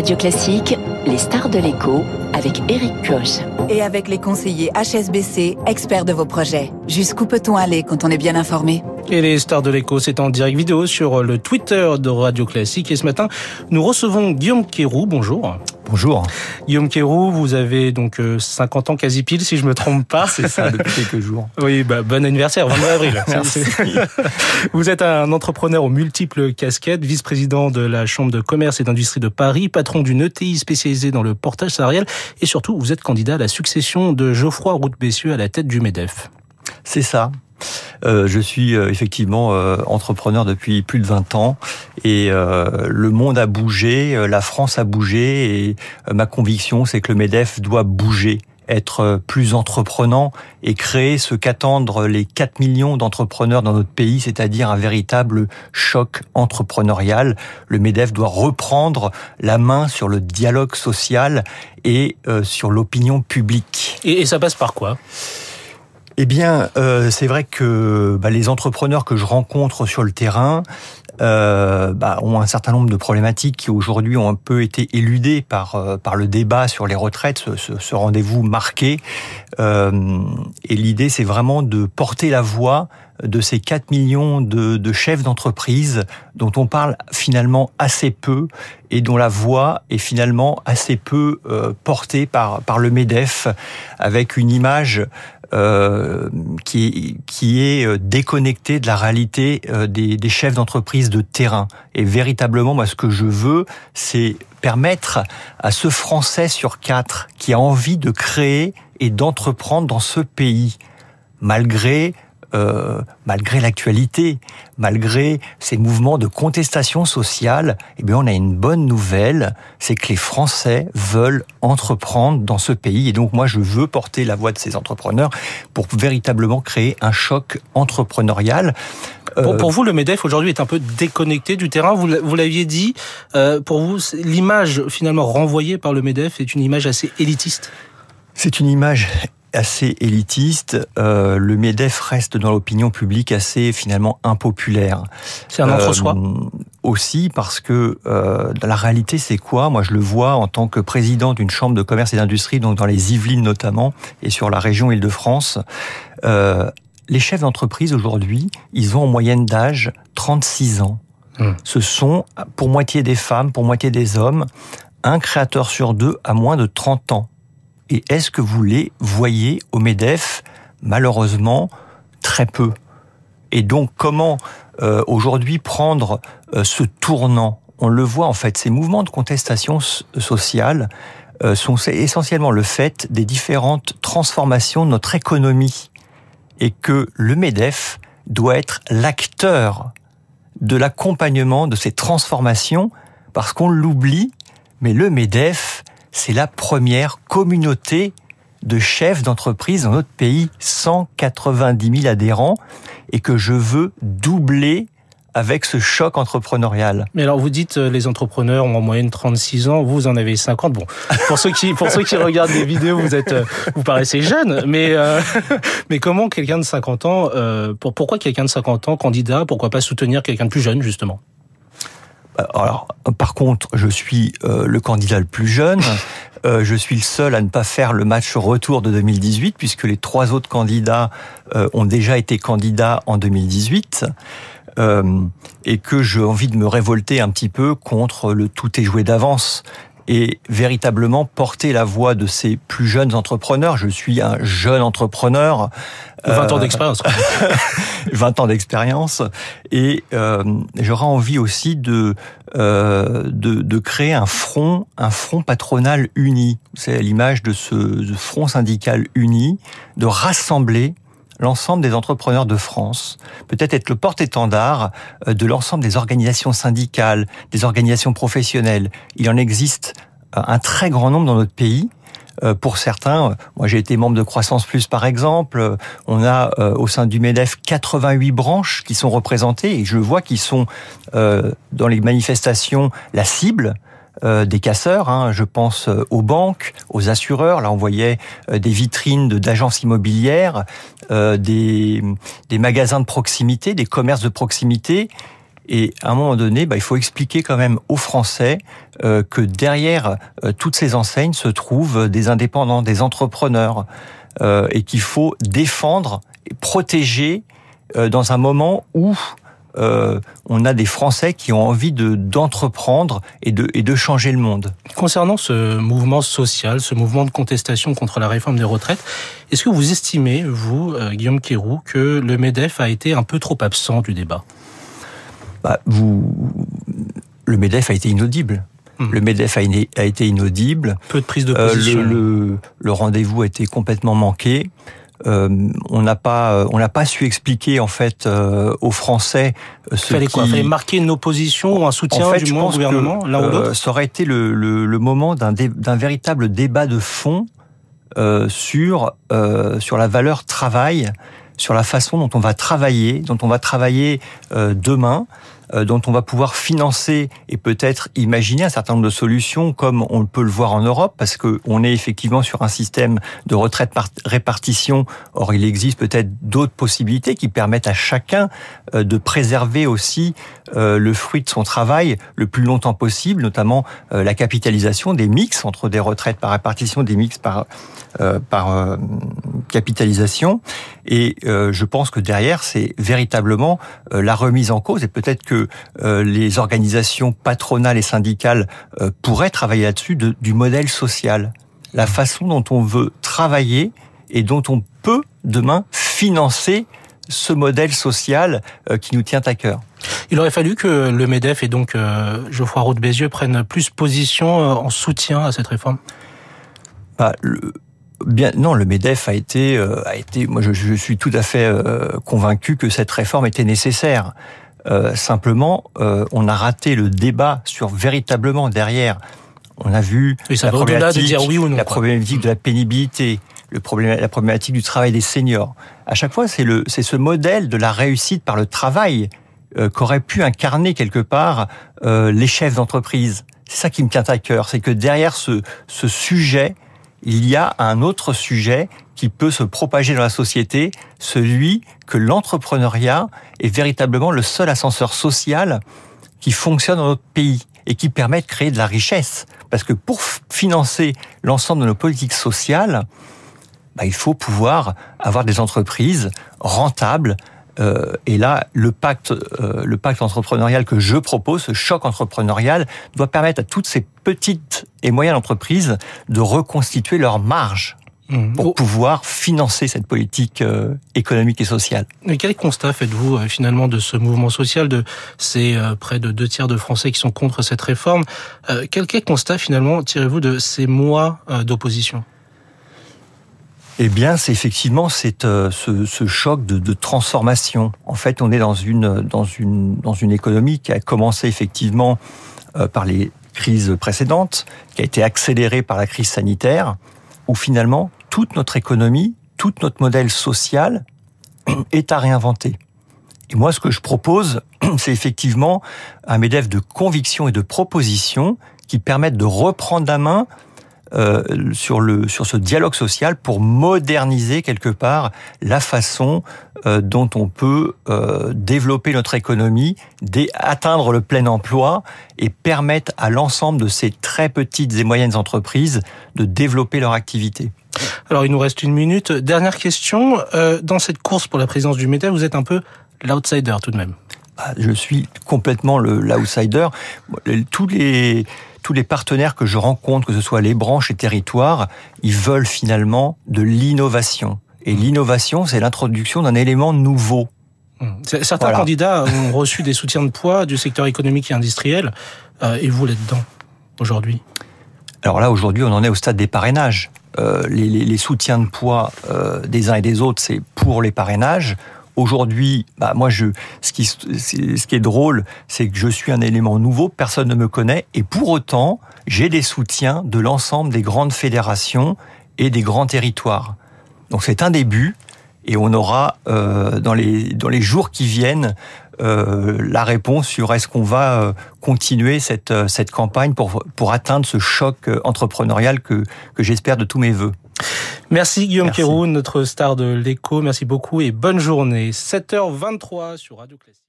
Radio Classique, les stars de l'écho avec Eric Koch. Et avec les conseillers HSBC, experts de vos projets. Jusqu'où peut-on aller quand on est bien informé? Et les stars de l'écho, c'est en direct vidéo sur le Twitter de Radio Classique. Et ce matin, nous recevons Guillaume Kérou. Bonjour. Bonjour. Guillaume Kérou, vous avez donc 50 euh, ans quasi pile, si je me trompe pas. C'est ça, depuis quelques jours. Oui, bah, bon anniversaire, 22 avril. Merci. Vous êtes un entrepreneur aux multiples casquettes, vice-président de la Chambre de commerce et d'industrie de Paris, patron d'une ETI spécialisée dans le portage salarial, et surtout, vous êtes candidat à la succession de Geoffroy Roux-Bessieux à la tête du MEDEF. C'est ça. Euh, je suis euh, effectivement euh, entrepreneur depuis plus de 20 ans et le monde a bougé, la France a bougé et ma conviction c'est que le MEDEF doit bouger être plus entreprenant et créer ce qu'attendent les 4 millions d'entrepreneurs dans notre pays, c'est-à-dire un véritable choc entrepreneurial. Le MEDEF doit reprendre la main sur le dialogue social et sur l'opinion publique. Et, et ça passe par quoi? Eh bien, euh, c'est vrai que bah, les entrepreneurs que je rencontre sur le terrain euh, bah, ont un certain nombre de problématiques qui aujourd'hui ont un peu été éludées par euh, par le débat sur les retraites, ce, ce, rendez-vous marqué. Et l'idée, c'est vraiment de porter la voix de ces 4 millions de, de chefs d'entreprise dont on parle finalement assez peu et dont la voix est finalement assez peu euh, portée par, par le MEDEF avec une image euh, qui, qui est euh, déconnecté de la réalité euh, des, des chefs d'entreprise de terrain. Et véritablement, moi, ce que je veux, c'est permettre à ce Français sur quatre qui a envie de créer et d'entreprendre dans ce pays, malgré euh, malgré l'actualité, malgré ces mouvements de contestation sociale, eh bien, on a une bonne nouvelle, c'est que les Français veulent entreprendre dans ce pays. Et donc, moi, je veux porter la voix de ces entrepreneurs pour véritablement créer un choc entrepreneurial. Pour, pour, vous, le MEDEF aujourd'hui est un peu déconnecté du terrain. Vous, vous l'aviez dit. Euh, pour vous, l'image finalement renvoyée par le MEDEF est une image assez élitiste? C'est une image assez élitiste, euh, le MEDEF reste dans l'opinion publique assez finalement impopulaire. C'est un entre-soi euh, Aussi parce que euh, la réalité c'est quoi? Moi je le vois en tant que président d'une chambre de commerce et d'industrie, donc dans les Yvelines notamment, et sur la région Île-de-France. Euh, les chefs d'entreprise aujourd'hui, ils ont en moyenne d'âge 36 ans. Hum. Ce sont pour moitié des femmes, pour moitié des hommes, un créateur sur deux à moins de 30 ans. Et est-ce que vous les voyez au MEDEF? Malheureusement, très peu. Et donc, comment euh, aujourd'hui prendre euh, ce tournant? On le voit en fait, ces mouvements de contestation sociale euh, sont essentiellement le fait des différentes transformations de notre économie. Et que le MEDEF doit être l'acteur de l'accompagnement de ces transformations parce qu'on l'oublie, mais le MEDEF, c'est la première communauté de chefs d'entreprise dans notre pays, 190 000 adhérents, et que je veux doubler avec ce choc entrepreneurial. Mais alors vous dites euh, les entrepreneurs ont en moyenne 36 ans, vous en avez 50. Bon, pour ceux qui pour ceux qui regardent les vidéos, vous êtes euh, vous paraissez jeune, mais euh, mais comment quelqu'un de 50 ans pour pourquoi quelqu'un de 50 ans candidat, pourquoi pas soutenir quelqu'un de plus jeune justement? euh, alors, par contre, je suis euh, le candidat le plus jeune. Euh, je suis le seul à ne pas faire le match retour de 2018, puisque les trois autres candidats ont déjà été candidats en 2018. et que j'ai envie de me révolter un petit peu contre le tout est joué d'avance et véritablement porter la voix de ces plus jeunes entrepreneurs. Je suis un jeune entrepreneur. 20 ans d'expérience. 20 ans d'expérience. Et euh, j'aurais envie aussi de, euh, de, de créer un front, un front patronal uni. C'est l'image de ce front syndical uni, de rassembler l'ensemble des entrepreneurs de France, peut-être être le porte-étendard euh, de l'ensemble des organisations syndicales, des organisations professionnelles. Il en existe euh, un très grand nombre dans notre pays. Euh, pour certains, moi j'ai été membre de Croissance Plus par exemple, on a au sein du MEDEF 88 branches qui sont représentées et je vois qu'ils sont dans les manifestations la cible euh, des casseurs. Hein. Je pense euh, aux banques, aux assureurs. Là, on voyait euh, des vitrines d'agences immobilières, des, des magasins de proximité, des commerces de proximité. Et à un moment donné, bah, il faut expliquer quand même aux Français que derrière toutes ces enseignes se trouvent des indépendants, des entrepreneurs, et qu'il faut défendre et protéger dans un moment où euh, on a des Français qui ont envie de d'entreprendre et de et de changer le monde. Concernant ce mouvement social, ce mouvement de contestation contre la réforme des retraites, est-ce que vous estimez, vous, euh, Guillaume Quérou, que le Medef a été un peu trop absent du débat? Bah, vous, le Medef a été inaudible. Hmm. Le Medef a, été inaudible. Peu de prise de position. Euh, le rendez-vous a été complètement manqué. Euh, on n'a pas euh, on n'a pas su expliquer en fait euh, aux Français ce fallait quoi fallait marquer une opposition ou un soutien du moins au gouvernement l'un ou l'autre ça aurait été le, le, le moment d'un d'un véritable débat de fond sur sur la valeur travail sur la façon dont on va travailler dont on va travailler demain euh, dont on va pouvoir financer et peut-être imaginer un certain nombre de solutions comme on peut le voir en Europe, parce qu'on est effectivement sur un système de retraite par répartition. Or, il existe peut-être d'autres possibilités qui permettent à chacun euh, de préserver aussi euh, le fruit de son travail le plus longtemps possible, notamment la capitalisation des mix entre des retraites par répartition, des mix par par capitalisation. Et je pense que derrière, c'est véritablement la remise en cause et peut-être que euh, les organisations patronales et syndicales euh, pourraient travailler là-dessus du modèle social, la façon dont on veut travailler et dont on peut demain financer ce modèle social euh, qui nous tient à cœur. Il aurait fallu que le MEDEF et donc Geoffroy Roux de Bézieux prennent plus position en soutien à cette réforme? Bah, Bien, non, le Medef a été, a été. Moi, je, je, suis tout à fait convaincu que cette réforme était nécessaire. Euh, simplement, euh, on a raté le débat sur véritablement derrière. On a vu la, problématique, de dire oui ou non, la problématique de la pénibilité, le problème, la problématique du travail des seniors. À chaque fois, c'est le, c'est ce modèle de la réussite par le travail euh, qu'auraient pu incarner quelque part euh, les chefs d'entreprise. C'est ça qui me tient à cœur, c'est que derrière ce, ce sujet, il y a un autre sujet qui peut se propager dans la société, celui que l'entrepreneuriat est véritablement le seul ascenseur social qui fonctionne dans notre pays et qui permet de créer de la richesse. Parce que pour financer l'ensemble de nos politiques sociales, bah, il faut pouvoir avoir des entreprises rentables. Euh, et là, le pacte, euh, le pacte entrepreneurial que je propose, ce choc entrepreneurial, doit permettre à toutes ces petites et moyennes entreprises de reconstituer leur marge Mmh. pour pouvoir financer cette politique euh, économique et sociale. Mais quel constat faites-vous euh, finalement de ce mouvement social, de ces euh, près de deux tiers de Français qui sont contre cette réforme? Quel, quel constat finalement tirez-vous de ces mois d'opposition? Eh bien, c'est effectivement cette, ce, choc de, transformation. En fait, on est dans une dans une dans une économie qui a commencé effectivement par les crises précédentes, qui a été accélérée par la crise sanitaire, où finalement toute notre économie, tout notre modèle social est à réinventer. Et moi, ce que je propose, c'est effectivement un MEDEF de conviction et de proposition qui permettent de reprendre la main euh, sur le sur ce dialogue social pour moderniser quelque part la façon euh, dont on peut euh, développer notre économie, atteindre le plein emploi et permettre à l'ensemble de ces très petites et moyennes entreprises de développer leur activité. Alors il nous reste une minute. Dernière question. Dans cette course pour la présidence du MEDEF, vous êtes un peu l'outsider tout de même. Ah, je suis complètement l'outsider. Tous les tous les partenaires que je rencontre, que ce soit les branches et territoires, ils veulent finalement de l'innovation. Et l'innovation, c'est l'introduction d'un élément nouveau. Mmh. Certains candidats ont reçu des soutiens de poids du secteur économique et industriel. Euh, et vous là-dedans, aujourd'hui? Alors là, aujourd'hui, on en est au stade des parrainages. Euh, les, les, soutiens de poids euh, des uns et des autres, c'est pour les parrainages. Aujourd'hui, bah moi, je, ce qui, ce qui est drôle, c'est que je suis un élément nouveau, personne ne me connaît, et pour autant, j'ai des soutiens de l'ensemble des grandes fédérations et des grands territoires. Donc c'est un début, et on aura euh, dans les dans les jours qui viennent euh, la réponse sur est-ce qu'on va euh, continuer cette cette campagne pour pour atteindre ce choc entrepreneurial que que j'espère de tous mes voeux. Merci Guillaume Kérou, notre star de l'écho. Merci beaucoup et bonne journée. 7h23 sur Radio Classique.